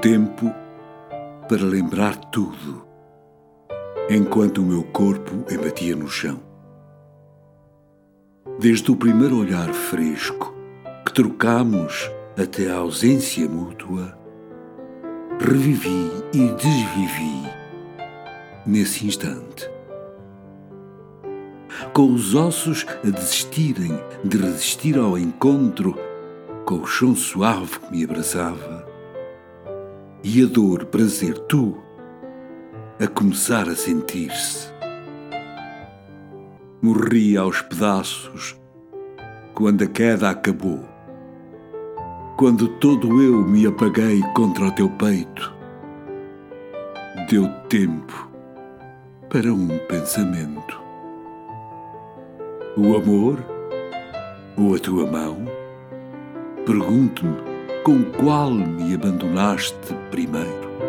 tempo para lembrar tudo, enquanto o meu corpo embatia no chão. Desde o primeiro olhar fresco que trocamos até a ausência mútua, revivi e desvivi nesse instante. Com os ossos a desistirem de resistir ao encontro com o chão suave que me abraçava, e a dor, prazer, tu, a começar a sentir-se. Morri aos pedaços quando a queda acabou, quando todo eu me apaguei contra o teu peito. Deu tempo para um pensamento. O amor ou a tua mão? Pergunto-me com qual me abandonaste primeiro.